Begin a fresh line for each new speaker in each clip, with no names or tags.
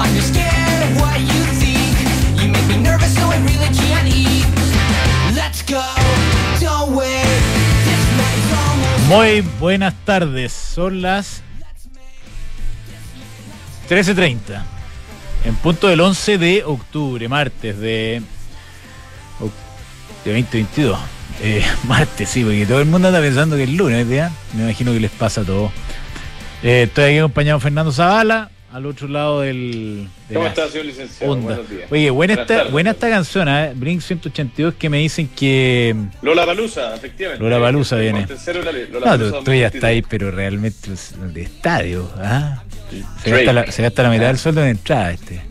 I'm scared of what you think. You make me nervous, so I really can't eat. Let's go,
Muy buenas tardes, son las 13.30, en punto del 11 de octubre, martes de, de 2022. Eh, martes, sí, porque todo el mundo anda pensando que es lunes, ¿ya? Me imagino que les pasa a todos. Eh, estoy aquí acompañado de Fernando Zavala, al otro lado del... de
¿Cómo está, señor licenciado?
onda.
Buenos días.
Oye, buena
Buenas
esta,
tardes.
buena esta canción, ¿eh? Blink 182, que me dicen que...
Lola Balusa, efectivamente.
Lola Palusa viene.
Lola
No, tú, ya
2023.
está ahí, pero realmente de estadio. ¿ah? Se, gasta la, se gasta la mitad del sueldo en entrada este.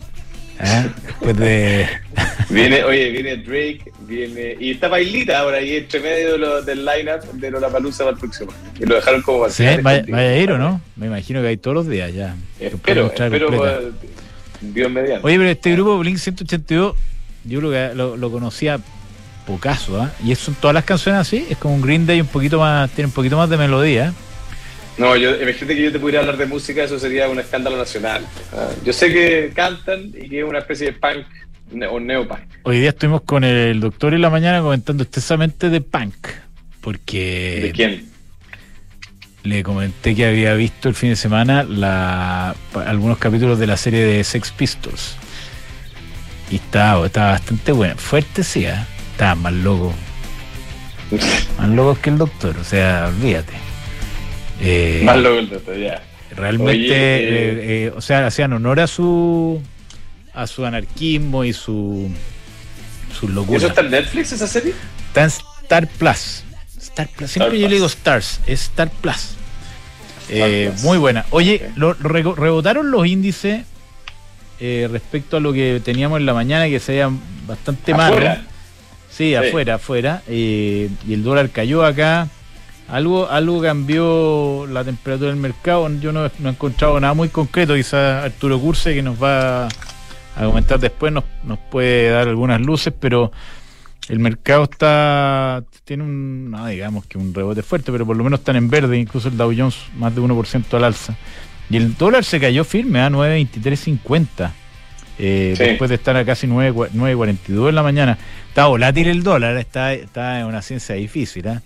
¿Ah? Después de.
Viene, oye, viene Drake, viene. Y está Bailita ahora ahí entre medio de lo- del lineup de Lola Palusa para el próximo. Que lo dejaron como final
¿Vaya, a ir o no? Me imagino que hay todos los días ya.
Espero, espero. pues, Dios mediante.
Oye, pero este grupo Blink 182, yo que lo, lo conocía pocaso, ¿ah? Y eso son todas las canciones así, es como un Green Day un poquito más, tiene un poquito más de melodía.
No, yo, imagínate que yo te pudiera hablar de música, eso sería un escándalo nacional. Ah, yo sé que cantan y que es una especie de punk ne- o neopunk.
Hoy día estuvimos con el doctor en la mañana comentando extensamente de punk, porque
¿De quién?
le comenté que había visto el fin de semana la, algunos capítulos de la serie de Sex Pistols. Y estaba, estaba bastante bueno. Fuerte sí, ¿eh? Estaba más loco. Más locos que el doctor, o sea, olvídate. Eh,
Más loco el dato, ya.
realmente,
Oye,
eh, eh, o sea, hacían honor a su a su anarquismo y su sus
¿Eso
locuras.
está en Netflix, esa serie?
Está en Star Plus. Star Plus. Siempre
Star
yo le digo Stars, es Star Plus.
Plus.
muy buena. Oye, lo, rebotaron los índices respecto a lo que teníamos en la mañana, que se veían bastante mal. Sí, afuera, afuera. y el dólar cayó acá. Algo, algo cambió la temperatura del mercado. Yo no, no he encontrado nada muy concreto. Quizás Arturo Curse, que nos va a comentar después, nos, nos puede dar algunas luces, pero el mercado está tiene un, no digamos que un rebote fuerte, pero por lo menos están en verde, incluso el Dow Jones más de 1% al alza. Y el dólar se cayó firme a 9.2350. Eh,
Sí.
Después de estar a casi 9 cua- 9.42 en la mañana. Está volátil el dólar, está, está en una ciencia difícil. ¿ah?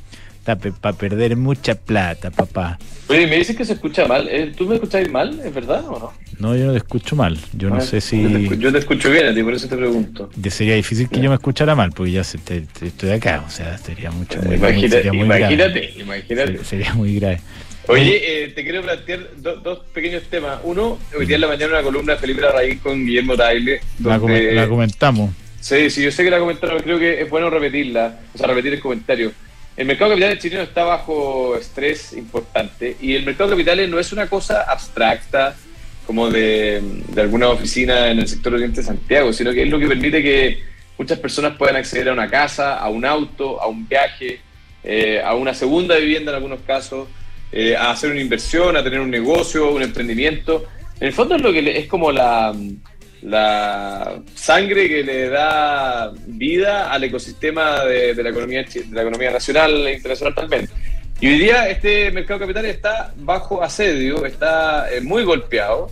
Para perder mucha plata, papá.
Oye, me dices que se escucha mal. Eh, ¿Tú me escucháis mal? ¿Es verdad o no?
No, yo no te escucho mal. Yo no sé
Yo te, escu-
si
yo te escucho bien a ti, por eso te pregunto.
de- sería difícil que yo me escuchara mal, porque ya se- te- te- estoy acá. O sea, sería mucho. muy-
Imagina-
sería muy grave.
imagínate, imagínate.
Sería- muy grave.
Oye, eh, te quiero plantear do- dos pequeños temas. Uno, hoy día en la mañana una columna de Felipe Larraín con Guillermo Taile.
La,
donde-
la comentamos.
Sí, sí, yo sé que la comentaron, creo que es bueno repetirla, o sea, repetir el comentario. El mercado de capitales chileno está bajo estrés importante y el mercado de capitales no es una cosa abstracta como de, de alguna oficina en el sector oriente de Santiago, sino que es lo que permite que muchas personas puedan acceder a una casa, a un auto, a un viaje, eh, a una segunda vivienda en algunos casos, eh, a hacer una inversión, a tener un negocio, un emprendimiento. En el fondo es lo que es como la, la sangre que le da vida al ecosistema de, de la economía de la economía nacional e internacional también. Y hoy día este mercado capital está bajo asedio, está eh, muy golpeado.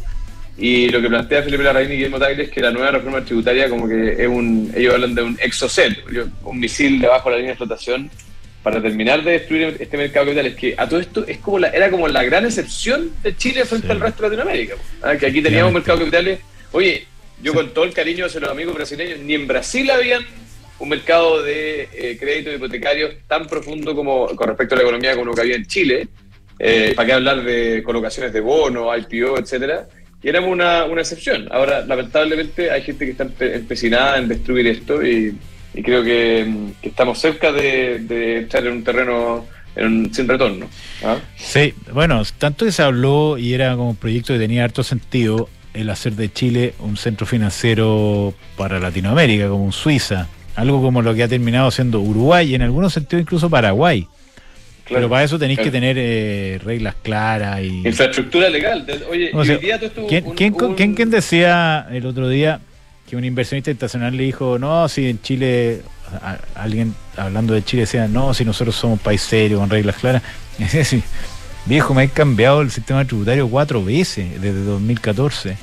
Y lo que plantea Felipe Larraín y Guillermo Tagle es que la nueva reforma tributaria como que es un, ellos hablan de un exocet, un misil debajo de la línea de flotación para terminar de destruir este mercado capital. Es que a todo esto es como la, era como la gran excepción de Chile frente
Sí.
al resto de Latinoamérica. ¿ah? Que aquí teníamos un
Efectivamente.
mercado capitales. Oye, yo con todo el cariño hacia los amigos brasileños, ni en Brasil habían un mercado de eh, créditos hipotecarios tan profundo como con respecto a la economía como lo que había en Chile. Eh, ¿Para qué hablar de colocaciones de bonos, IPO, etcétera? Y éramos una, una excepción. Ahora, lamentablemente, hay gente que está empe- empecinada en destruir esto y, creo que, mm, que estamos cerca de, estar en un terreno sin retorno. ¿ah?
Sí, bueno, tanto se habló y era como un proyecto que tenía harto sentido el hacer de Chile un centro financiero para Latinoamérica, como un Suiza, algo como lo que ha terminado siendo Uruguay y en algunos sentidos incluso Paraguay. Pero
Claro.
para eso tenéis que
Claro.
tener eh, reglas claras y...
Infraestructura legal. Oye,
O sea,
día
¿Quién,
un-
quién-
un-
quién- quién decía el otro día que un inversionista internacional le dijo, no, si en Chile a- alguien hablando de Chile decía, no, si nosotros somos un país serio, con reglas claras. Decía, sí, viejo, me han cambiado el sistema tributario cuatro veces desde 2014.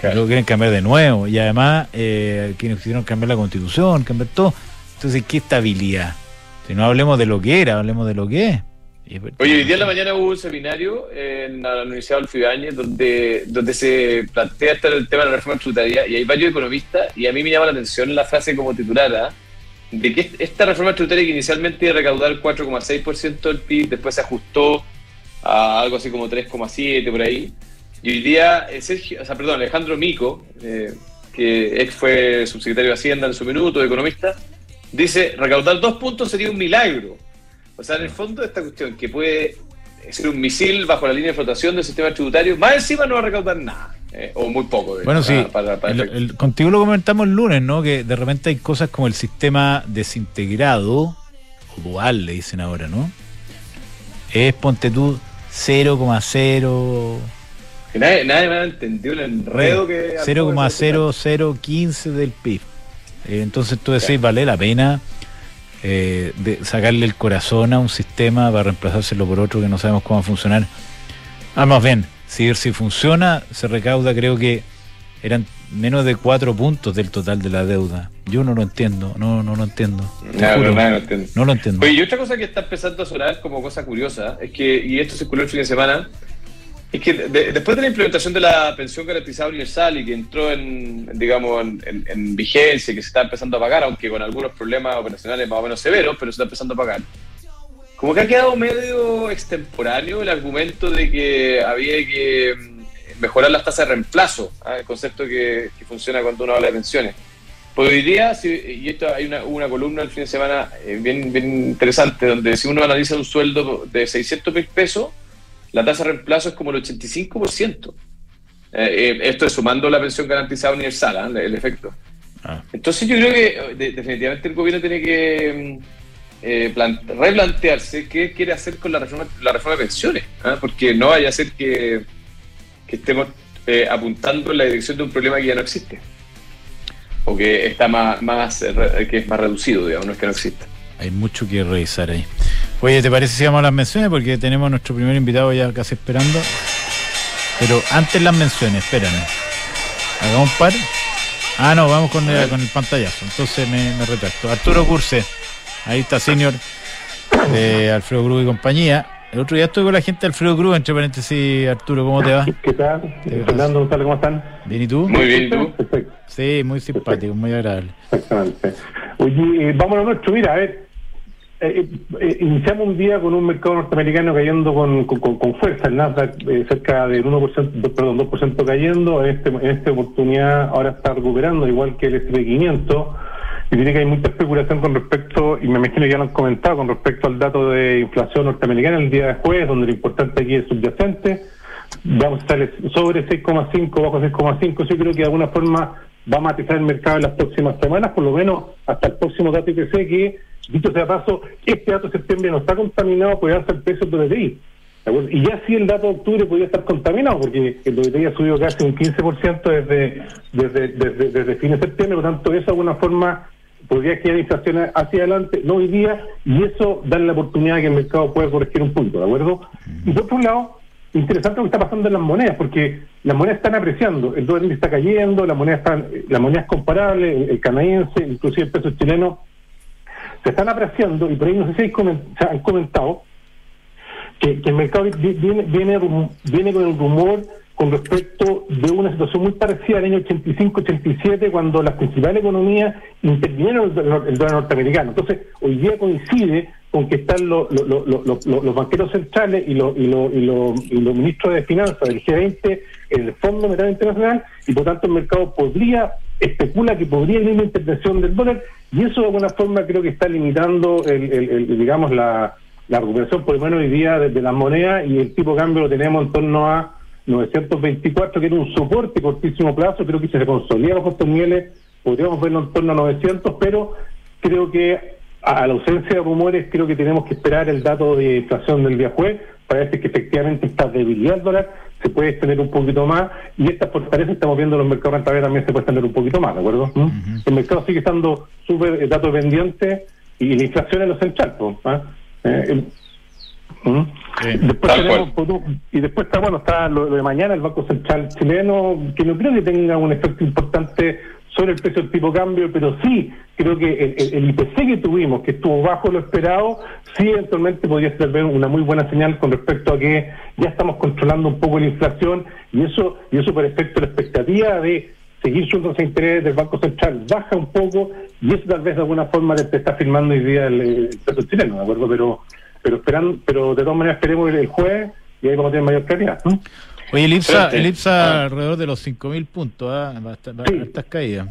Claro.
Luego quieren cambiar de nuevo. Y además, eh, quienes quisieron cambiar la constitución, cambiar todo. Entonces, ¿qué estabilidad? Si no hablemos de lo que era, hablemos de lo que es.
Oye, hoy día en la mañana hubo un seminario en la Universidad Adolfo Ibáñez donde, donde se plantea este el tema de la reforma tributaria y hay varios economistas y a mí me llama la atención la frase como titulada de que esta reforma tributaria que inicialmente iba a recaudar 4,6% del PIB, después se ajustó a algo así como 3,7 por ahí. Y hoy día, eh, Sergio, o sea, perdón, Alejandro Mico, eh, que ex fue subsecretario de Hacienda en su minuto, economista, dice, recaudar dos puntos sería un milagro. O sea, en el fondo de esta cuestión, que puede ser un misil bajo la línea de flotación del sistema tributario, más encima no va a recaudar nada, eh, o muy poco. de
Bueno, sí,
para- para-
el- el- contigo lo comentamos el lunes, ¿no? Que de repente hay cosas como el sistema desintegrado, o dual le dicen ahora, ¿no? Es, ponte tú, 0,0...
Que nadie, nadie me ha entendido el enredo que...
0,0015 del PIB. Eh, entonces tú decís, vale la pena eh, de sacarle el corazón a un sistema para reemplazárselo por otro que no sabemos cómo va a funcionar. Ah, más bien, si, si funciona, se recauda, creo que eran menos de 4 puntos del total de la deuda. Yo no lo entiendo, no, no lo entiendo.
No,
juro,
no,
no lo entiendo.
Oye, y otra cosa que está empezando a sonar como cosa curiosa es que, y esto circuló el fin de semana, es que de- después de la implementación de la pensión garantizada universal y que entró en, digamos, en, en- en vigencia y que se está empezando a pagar, aunque con algunos problemas operacionales más o menos severos, pero se está empezando a pagar. Como que ha quedado medio extemporáneo el argumento de que había que mm, mejorar las tasas de reemplazo, ¿ah? el concepto que, que funciona cuando uno habla de pensiones. Pues hoy día, si- y esto hay una, una columna el fin de semana eh, bien, bien interesante, donde si uno analiza un sueldo de 600 mil pesos, la tasa de reemplazo es como el 85%. Eh, eh, esto es sumando la pensión garantizada universal, ¿ah? el efecto.
Ah.
Entonces yo creo que eh, de- definitivamente el gobierno tiene que mm, eh, plan- replantearse qué quiere hacer con la reforma, la reforma de pensiones, ¿ah? porque no vaya a ser que, que estemos eh, apuntando en la dirección de un problema que ya no existe o que está más, más eh, re- que es más reducido, digamos, no es que no exista.
Hay mucho que revisar ahí. Oye, ¿te parece si vamos a las menciones? Porque tenemos a nuestro primer invitado ya casi esperando. Pero antes las menciones, espérame. Hagamos un par. Ah, no, vamos con el, con el pantallazo. Entonces me, me retracto. Arturo Curse. Ahí está, senior de Alfredo Cruz y compañía. El otro día estuve con la gente de Alfredo Cruz, entre paréntesis, Arturo, ¿cómo te va?
¿Qué tal?
¿Qué
Fernando. ¿Cómo están?
¿Bien y tú?
Muy bien, ¿y tú?
Perfecto,
Sí, muy simpático, muy agradable.
exactamente. Oye, eh, vamos a nuestro. Mira, a ver, eh, eh, iniciamos un día con un mercado norteamericano cayendo con, con, con- con fuerza, el Nasdaq eh, cerca del 1%, do- perdón, 2% cayendo, en, este, en esta oportunidad ahora está recuperando, igual que el S&P 500, y tiene que hay mucha especulación con respecto, y me imagino que ya lo han comentado, con respecto al dato de inflación norteamericana el día de jueves, donde lo importante aquí es subyacente, vamos a estar sobre 6,5, bajo 6,5. Yo creo que de alguna forma va a matizar el mercado en las próximas semanas, por lo menos hasta el próximo dato IPC, que, dicho sea paso, este dato de septiembre no está contaminado, puede darse el peso del DTI. Y ya sí el dato de octubre podría estar contaminado, porque el DTI ha subido casi un 15% desde, desde, desde, desde fin de septiembre, por lo tanto, eso de alguna forma podría quedar inflación hacia adelante, no hoy día, y eso da la oportunidad de que el mercado pueda corregir un punto, ¿de acuerdo? Y por otro lado, interesante lo que está pasando en las monedas, porque las monedas están apreciando, el dólar está cayendo, la moneda está, la moneda es comparable, el, el canadiense, inclusive el peso chileno, se están apreciando, y por ahí no sé si han comentado, que, que el mercado vi- viene, viene, viene con el rumor con respecto de una situación muy parecida al año 85-87, cuando las principales economías intervinieron el, dólar- norteamericano. Entonces, hoy día coincide con que están los, banqueros centrales y los, y, los, y, los, y los ministros de finanzas del G20 en el Fondo Monetario Internacional, y por tanto el mercado podría, especula que podría venir una intervención del dólar, y eso de alguna forma creo que está limitando, el, digamos, la, la recuperación por lo menos hoy día de, de las monedas, y el tipo de cambio lo tenemos en torno a 924, que era un soporte cortísimo plazo, creo que si se consolida bajo estos niveles, podríamos verlo en torno a 900, pero creo que a la ausencia de rumores, creo que tenemos que esperar el dato de inflación del día jueves parece que efectivamente esta debilidad del dólar se puede extender un poquito más y esta fortaleza estamos viendo en los mercados rentables también se puede extender un poquito más, ¿de acuerdo? ¿Mm? El mercado sigue estando súper eh, dato pendiente y la inflación es lo central, ¿ah? Eh, el- ¿Mm?
Sí.
Después tenemos, pues, y después está bueno está lo, de mañana el Banco Central chileno que no creo que tenga un efecto importante sobre el precio del tipo de cambio pero sí creo que el, el- el IPC que tuvimos que estuvo bajo lo esperado sí eventualmente podría ser una muy buena señal con respecto a que ya estamos controlando un poco la inflación y eso y eso por efecto la expectativa de seguir subiendo los intereses del Banco Central baja un poco y eso tal vez de alguna forma te está firmando hoy día el, el peso chileno, ¿de acuerdo? Pero pero esperando, pero de todas maneras esperemos el, el jueves y ahí vamos a tener mayor claridad. ¿no?
Oye, el IPSA,
Espérate.
el IPSA
Ah.
alrededor de los 5.000 puntos, ¿ah? Bast-
Sí.
Estas caídas.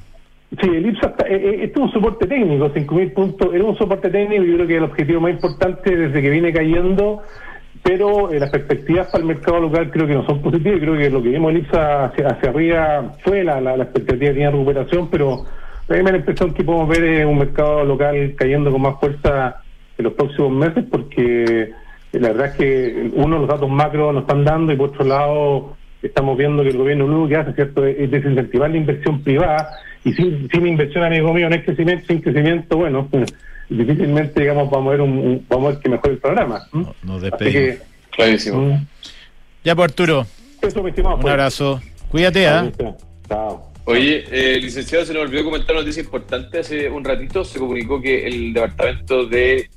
Sí, el IPSA está- eh, eh, esto es un soporte técnico, 5.000 puntos, era un soporte técnico y yo creo que el objetivo más importante desde que viene cayendo, pero eh, las perspectivas para el mercado local creo que no son positivas, creo que lo que vimos el IPSA hacia, hacia arriba fue la, la, la expectativa que tenía de recuperación, pero a mí me da la impresión que podemos ver eh, un mercado local cayendo con más fuerza en los próximos meses porque eh, la verdad es que uno los datos macro nos están dando y por otro lado estamos viendo que el gobierno lo que hace cierto es desincentivar la inversión privada y sin, sin inversión amigo mío no es crecimiento sin crecimiento bueno difícilmente digamos vamos a ver un, un- vamos a ver que mejore el programa
Nos
así
despedimos.
que
Clarísimo.
Ya, pues Arturo,
eso mi estimado
un
pues.
abrazo. Cuídate, ¿ah?
chao
Oye, eh, licenciado, se nos olvidó comentar una noticia importante. Hace un ratito se comunicó que el Departamento de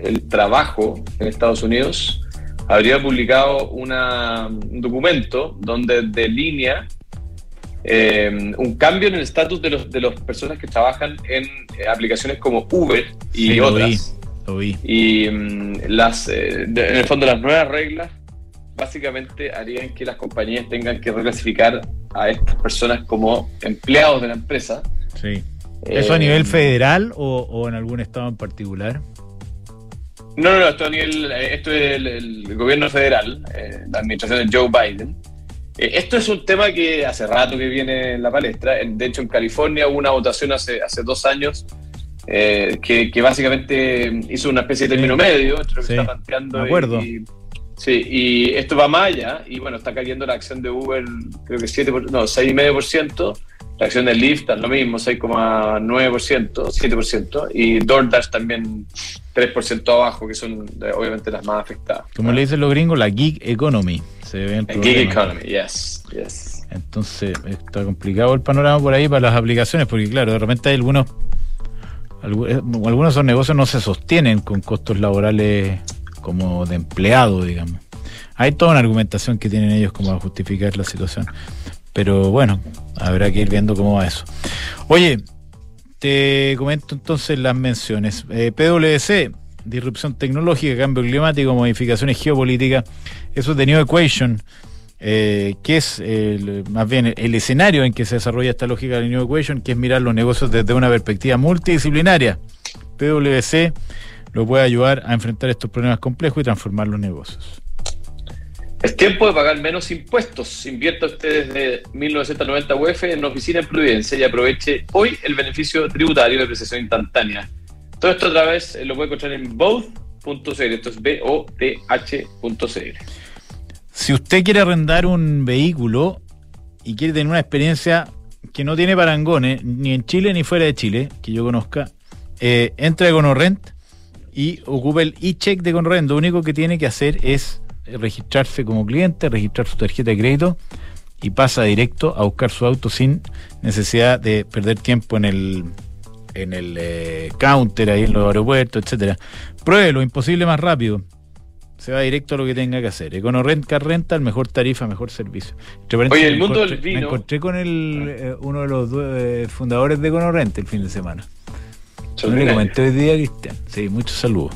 el Trabajo en Estados Unidos habría publicado una- un documento donde delinea eh, un cambio en el estatus de los de las personas que trabajan en eh, aplicaciones como Uber y
Sí, lo vi,
otras.
lo vi.
Y mm, las, eh, de- en el fondo las nuevas reglas básicamente harían que las compañías tengan que reclasificar a estas personas como empleados de la empresa.
Sí. ¿Eso a
Eh,
nivel federal o, o en algún estado en particular?
No, no, no, esto, a nivel, eh, esto es el, el gobierno federal, eh, la administración de Joe Biden. Eh, esto es un tema que hace rato que viene en la palestra. De hecho, en California hubo una votación hace, hace dos años eh, que, que básicamente hizo una especie de término medio entre lo que
Sí,
está planteando.
me acuerdo.
Y, sí, y esto va más allá. Y bueno, está cayendo la acción de Uber, creo que 7, por- no, 6,5%. La acción de Lyft es lo mismo, 6,9%, 7%. Y DoorDash también 3% abajo, que son eh, obviamente las más afectadas.
Como le dicen los gringos, la gig economy. Se ve el
La gig economy, yes, yes.
Entonces, está complicado el panorama por ahí para las aplicaciones, porque claro, de repente hay algunos, algu- eh, algunos de esos negocios no se sostienen con costos laborales como de empleado, digamos. Hay toda una argumentación que tienen ellos como a justificar la situación. Pero bueno, habrá que ir viendo cómo va eso. Oye, te comento entonces las menciones. Eh, PwC, disrupción tecnológica, cambio climático, modificaciones geopolíticas. Eso es de New Equation, eh, que es el- más bien el escenario en que se desarrolla esta lógica de New Equation, que es mirar los negocios desde una perspectiva multidisciplinaria. PwC lo puede ayudar a enfrentar estos problemas complejos y transformar los negocios.
Es tiempo de pagar menos impuestos. Invierta usted desde 1990 UF en oficina en Providencia y aproveche hoy el beneficio tributario de apreciación instantánea. Todo esto otra vez eh, lo puede encontrar en both.cl. Esto es B-O-T-H.cl.
Si usted quiere arrendar un vehículo y quiere tener una experiencia que no tiene parangones, ni en Chile ni fuera de Chile, que yo conozca, eh, entra a Conorrent y ocupa el e-check de Conorrent. Lo único que tiene que hacer es registrarse como cliente, registrar su tarjeta de crédito y pasa directo a buscar su auto sin necesidad de perder tiempo en el en el eh, counter ahí en los aeropuertos, etcétera. Pruébelo, imposible más rápido. Se va directo a lo que tenga que hacer. Econorrent Car Rental, mejor tarifa, mejor servicio.
Oye, el mundo
encontré-
del vino-
Me encontré con el, eh, uno de los eh, fundadores de Econorrent el fin de semana. No le comenté hoy día, Cristian. Sí, muchos saludos.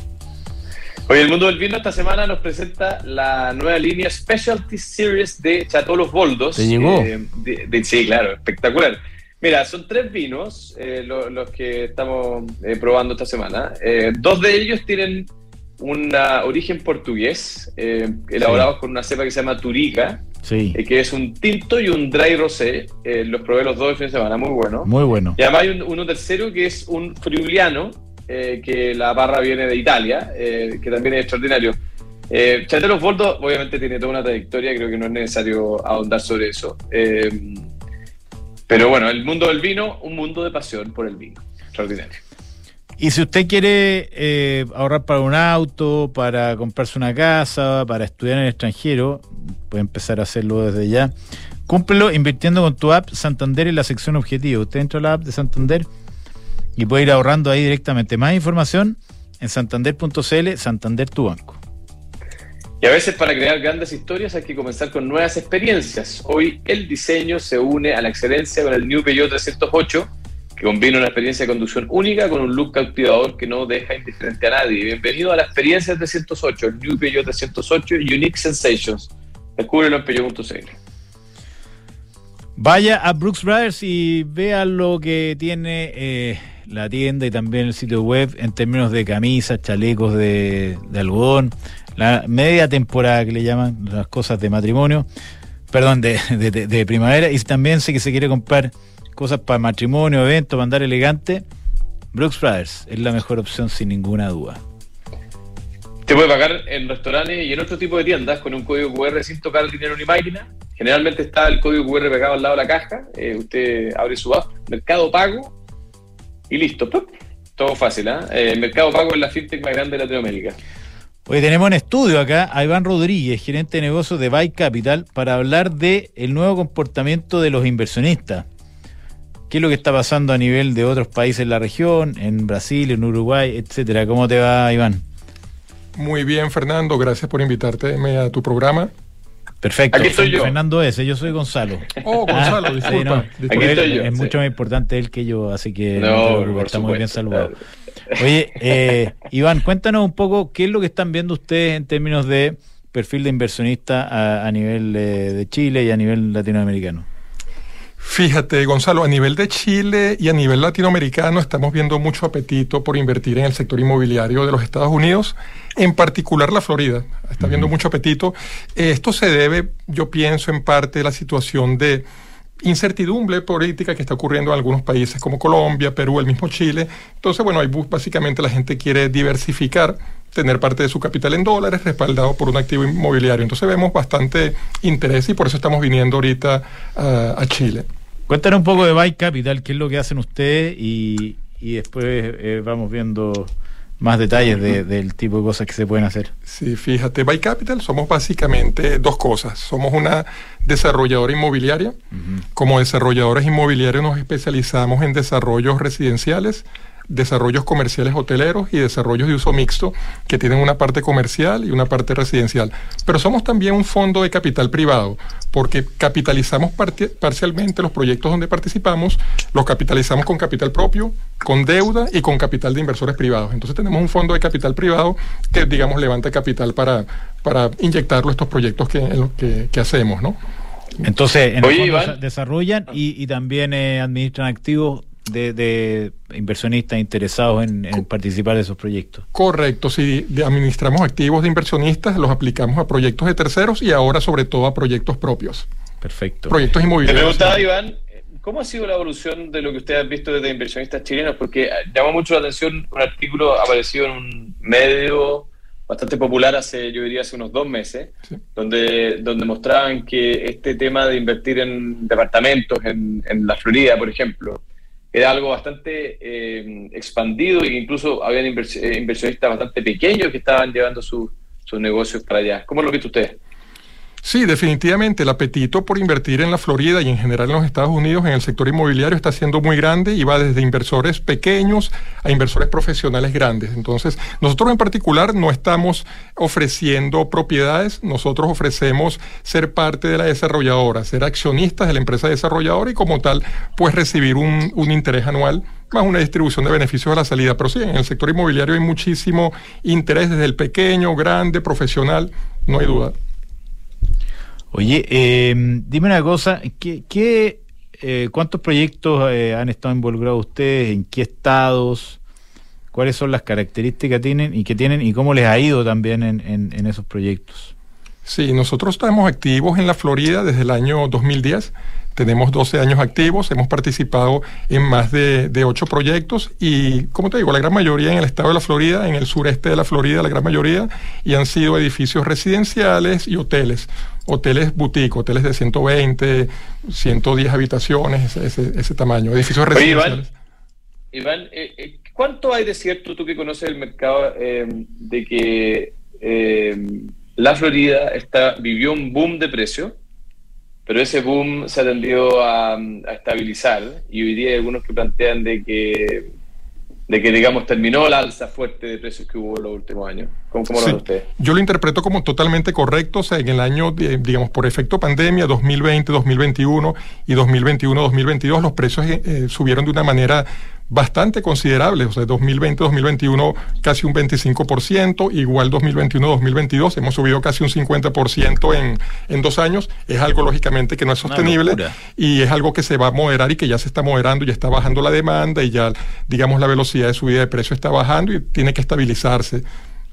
Oye, el mundo del vino esta semana nos presenta la nueva línea Specialty Series de Chateau Los Boldos.
¿Te llegó?
Eh, de- de- sí, claro, espectacular. Mira, son tres vinos eh, lo- los que estamos eh, probando esta semana. Dos de ellos tienen un origen portugués, elaborados con una cepa que se llama Turiga,
Sí,
que es un tinto y un dry rosé. Los probé los dos el fin de semana, muy bueno.
muy bueno.
Y además hay un- uno tercero que es un friuliano, eh, que la barra viene de Italia, eh, que también es extraordinario. Eh, Chatelo Osvaldo obviamente tiene toda una trayectoria, creo que no es necesario ahondar sobre eso. Eh, pero bueno, el mundo del vino, un mundo de pasión por el vino. Extraordinario.
Y si usted quiere eh, ahorrar para un auto, para comprarse una casa, para estudiar en el extranjero, puede empezar a hacerlo desde ya. Cúmplelo invirtiendo con tu app Santander en la sección objetivo. Usted entra a la app de Santander y puede ir ahorrando ahí directamente. Más información en santander.cl, Santander tu banco.
Y a veces para crear grandes historias hay que comenzar con nuevas experiencias. Hoy el diseño se une a la excelencia con el New Peugeot 308, que combina una experiencia de conducción única con un look cautivador que no deja indiferente a nadie. Bienvenido a la experiencia 308, el New Peugeot 308 Unique Sensations. Descúbrelo en peugeot.cl.
Vaya a Brooks Brothers y vea lo que tiene eh, la tienda y también el sitio web en términos de camisas, chalecos de, algodón, la media temporada que le llaman las cosas de matrimonio, perdón, de, primavera. Y también sé que se quiere comprar cosas para matrimonio, evento, para andar elegante. Brooks Brothers es la mejor opción sin ninguna duda.
Te puede pagar en restaurantes y en otro tipo de tiendas con un código QR sin tocar dinero ni máquina. Generalmente está el código QR pegado al lado de la caja. Eh, usted abre su app, Mercado Pago, y listo. ¡pup! Todo fácil, ¿ah? Eh, Mercado Pago es la fintech más grande de Latinoamérica.
Hoy tenemos en estudio acá a Iván Rodríguez, gerente de negocios de Buy Capital, para hablar de el nuevo comportamiento de los inversionistas. ¿Qué es lo que está pasando a nivel de otros países en la región, en Brasil, en Uruguay, etcétera? ¿Cómo te va, Iván?
Muy bien, Fernando. Gracias por invitarte a tu programa.
Perfecto.
Aquí estoy yo.
Fernando ese, yo soy Gonzalo.
Oh, Gonzalo,
Ah, sí,
disculpa.
no,
disculpa.
Aquí estoy yo,
es
sí.
mucho más importante él que yo, así que
No,
no está muy bien saludado. Oye, eh, Iván, cuéntanos un poco qué es lo que están viendo ustedes en términos de perfil de inversionista a, a nivel eh, de Chile y a nivel latinoamericano.
Fíjate, Gonzalo, a nivel de Chile y a nivel latinoamericano estamos viendo mucho apetito por invertir en el sector inmobiliario de los Estados Unidos, en particular la Florida. Está viendo mucho apetito. Esto se debe, yo pienso, en parte a la situación de incertidumbre política que está ocurriendo en algunos países como Colombia, Perú, el mismo Chile. Entonces, bueno, ahí básicamente la gente quiere diversificar, tener parte de su capital en dólares respaldado por un activo inmobiliario. Entonces vemos bastante interés y por eso estamos viniendo ahorita a, Chile.
Cuéntanos un poco de Buy Capital, qué es lo que hacen ustedes y, y después eh, vamos viendo más detalles de- del tipo de cosas que se pueden hacer.
Sí, fíjate, Buy Capital somos básicamente dos cosas. Somos una desarrolladora inmobiliaria. Como desarrolladores inmobiliarios nos especializamos en desarrollos residenciales, desarrollos comerciales hoteleros y desarrollos de uso mixto que tienen una parte comercial y una parte residencial. Pero somos también un fondo de capital privado porque capitalizamos parcialmente los proyectos donde participamos, los capitalizamos con capital propio, con deuda y con capital de inversores privados. Entonces tenemos un fondo de capital privado que, digamos, levanta capital para, para inyectarlo a estos proyectos que, en los que, que hacemos, ¿no?
Entonces, en
Oye,
el fondo desarrollan y, y también eh, administran activos de, de inversionistas interesados en, en participar de esos proyectos.
Correcto, si administramos activos de inversionistas, los aplicamos a proyectos de terceros y ahora sobre todo a proyectos propios,
Perfecto.
proyectos
Te
inmobiliarios.
preguntaba, Iván, ¿cómo ha sido la evolución de lo que ustedes han visto desde inversionistas chilenos? Porque eh, llamó mucho la atención un artículo aparecido en un medio bastante popular hace, yo diría, hace unos dos meses,
Sí.
donde, donde mostraban que este tema de invertir en departamentos en, en la Florida, por ejemplo, era algo bastante eh, expandido e incluso habían eh, inversionistas bastante pequeños que estaban llevando sus sus negocios para allá. ¿Cómo lo han visto ustedes?
Sí, definitivamente el apetito por invertir en la Florida y en general en los Estados Unidos en el sector inmobiliario está siendo muy grande y va desde inversores pequeños a inversores profesionales grandes. Entonces, nosotros en particular no estamos ofreciendo propiedades, nosotros ofrecemos ser parte de la desarrolladora, ser accionistas de la empresa desarrolladora y como tal, pues recibir un, un interés anual más una distribución de beneficios a la salida. Pero sí, en el sector inmobiliario hay muchísimo interés desde el pequeño, grande, profesional, no hay duda.
Oye, eh, dime una cosa, ¿qué, eh, ¿cuántos proyectos eh, han estado involucrados ustedes? ¿En qué estados? ¿Cuáles son las características que tienen y que tienen y cómo les ha ido también en, en- en esos proyectos?
Sí, nosotros estamos activos en la Florida desde el año 2010. Tenemos 12 años activos, hemos participado en más de, de 8 proyectos y, como te digo, la gran mayoría en el estado de la Florida, en el sureste de la Florida, la gran mayoría, y han sido edificios residenciales y hoteles. Hoteles boutique, hoteles de 120, 110 habitaciones, ese, ese, ese tamaño, edificios
Oye,
residenciales.
Iván, Iván, eh, eh, ¿cuánto hay de cierto tú que conoces el mercado eh, de que eh, la Florida está, vivió un boom de precio, pero ese boom se ha tendido a, a estabilizar y hoy día hay algunos que plantean de que, de que digamos, terminó la alza fuerte de precios que hubo en los últimos años? ¿Cómo, cómo lo
Sí,
ven ustedes?
Yo lo interpreto como totalmente correcto, o sea, en el año, de- digamos, por efecto pandemia, 2020, 2021 y 2021, 2022, los precios eh, eh, subieron de una manera bastante considerable, o sea, 2020, 2021 casi un 25%, igual 2021, 2022 hemos subido casi un 50% en, en dos años, es algo lógicamente que no es sostenible y es algo que se va a moderar y que ya se está moderando, ya está bajando la demanda y ya, digamos, la velocidad de subida de precio está bajando y tiene que estabilizarse.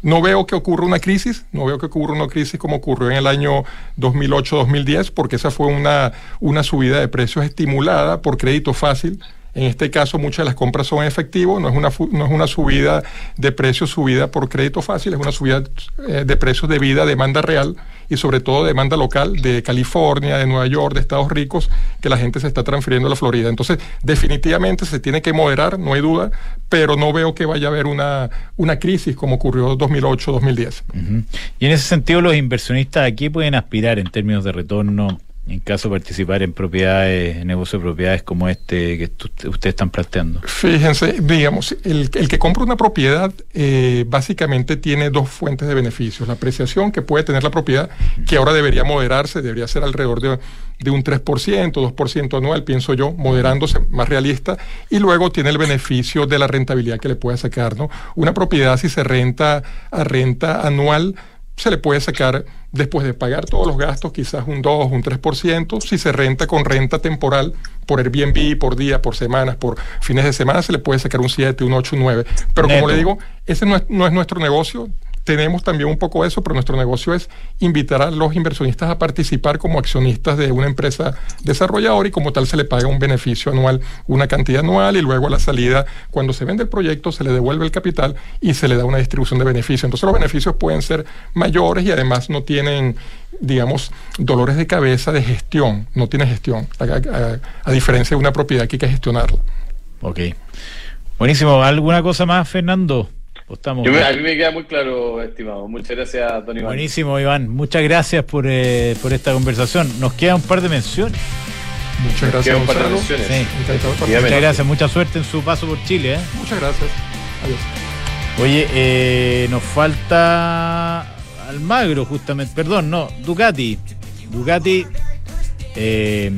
No veo que ocurra una crisis, no veo que ocurra una crisis como ocurrió en el año 2008-2010, porque esa fue una, una subida de precios estimulada por crédito fácil. En este caso, muchas de las compras son efectivo, no es una, no es una subida de precios subida por crédito fácil, es una subida eh, de precios debido a demanda real y sobre todo demanda local de California, de Nueva York, de Estados ricos, que la gente se está transfiriendo a la Florida. Entonces, definitivamente se tiene que moderar, no hay duda, pero no veo que vaya a haber una, una crisis como ocurrió en 2008-2010.
Ujú. Y en ese sentido, los inversionistas aquí pueden aspirar en términos de retorno en caso de participar en propiedades, en negocio de propiedades como este que ustedes están planteando.
Fíjense, digamos, el, el que compra una propiedad eh, básicamente tiene dos fuentes de beneficios. La apreciación que puede tener la propiedad, que ahora debería moderarse, debería ser alrededor de, de un 3%, 2% anual, pienso yo, moderándose, más realista. Y luego tiene el beneficio de la rentabilidad que le puede sacar. ¿no? Una propiedad, si se renta a renta anual, se le puede sacar después de pagar todos los gastos, quizás un 2, un 3%. Si se renta con renta temporal por Airbnb, por día, por semanas, por fines de semana, se le puede sacar un 7, un 8, un 9. Pero
Neto.
como le digo, ese no es, no es nuestro negocio. Tenemos también un poco eso, pero nuestro negocio es invitar a los inversionistas a participar como accionistas de una empresa desarrolladora y como tal se le paga un beneficio anual, una cantidad anual y luego a la salida, cuando se vende el proyecto, se le devuelve el capital y se le da una distribución de beneficios. Entonces los beneficios pueden ser mayores y además no tienen, digamos, dolores de cabeza de gestión, no tiene gestión, a, a- diferencia de una propiedad que hay que gestionarla.
Ok. Buenísimo. ¿Alguna cosa más, Fernando? ¿O estamos
Yo me-
bien?
a mí me queda muy claro, estimado. Muchas gracias, Don Iván.
Buenísimo, Iván. Muchas gracias por, eh, por esta conversación. Nos queda un par de menciones.
Muchas gracias,
un par de menciones.
Sí. Muchas gracias. Mucha suerte en su paso por Chile. ¿eh?
Muchas gracias. Adiós.
Oye, eh, nos falta Almagro, justamente. Perdón, no, Ducati. Ducati. Eh,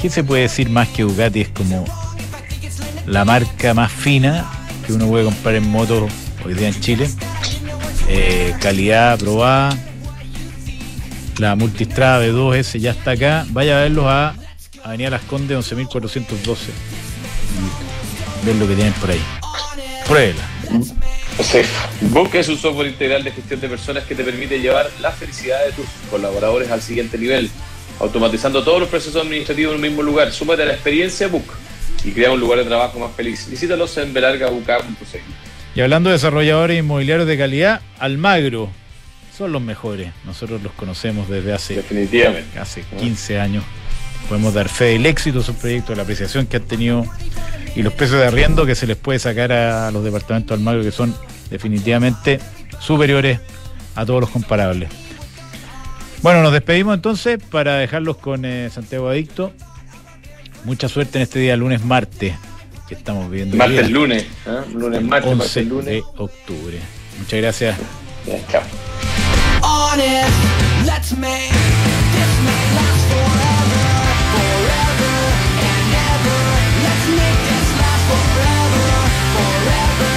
¿Qué se puede decir más que Ducati? Es como la marca más fina que uno puede comprar en moto hoy día en Chile. Eh, calidad aprobada. La multistrada de 2S ya está acá. Vaya a verlos a Avenida Las Condes 11.412. Y ver lo que tienen por ahí. Pruébela.
Sí. Es un software integral de gestión de personas que te permite llevar la felicidad de tus colaboradores al siguiente nivel, automatizando todos los procesos administrativos en un mismo lugar. Súmate a la experiencia Book y crea un lugar de trabajo más feliz. Visítalos en belargabuca.cl.
Y hablando de desarrolladores inmobiliarios de calidad, Almagro son los mejores. Nosotros los conocemos desde hace,
Definitivamente.
hace 15 años. Podemos dar fe del éxito de sus proyectos, la apreciación que han tenido y los precios de arriendo que se les puede sacar a los departamentos de Almagro que son definitivamente superiores a todos los comparables. Bueno, nos despedimos entonces para dejarlos con eh, Santiago Adicto. Mucha suerte en este día lunes martes que estamos viviendo. hoy
Martes,
día.
lunes. ¿eh? Lunes, martes,
11
martes, lunes.
de octubre. Muchas gracias.
Chao.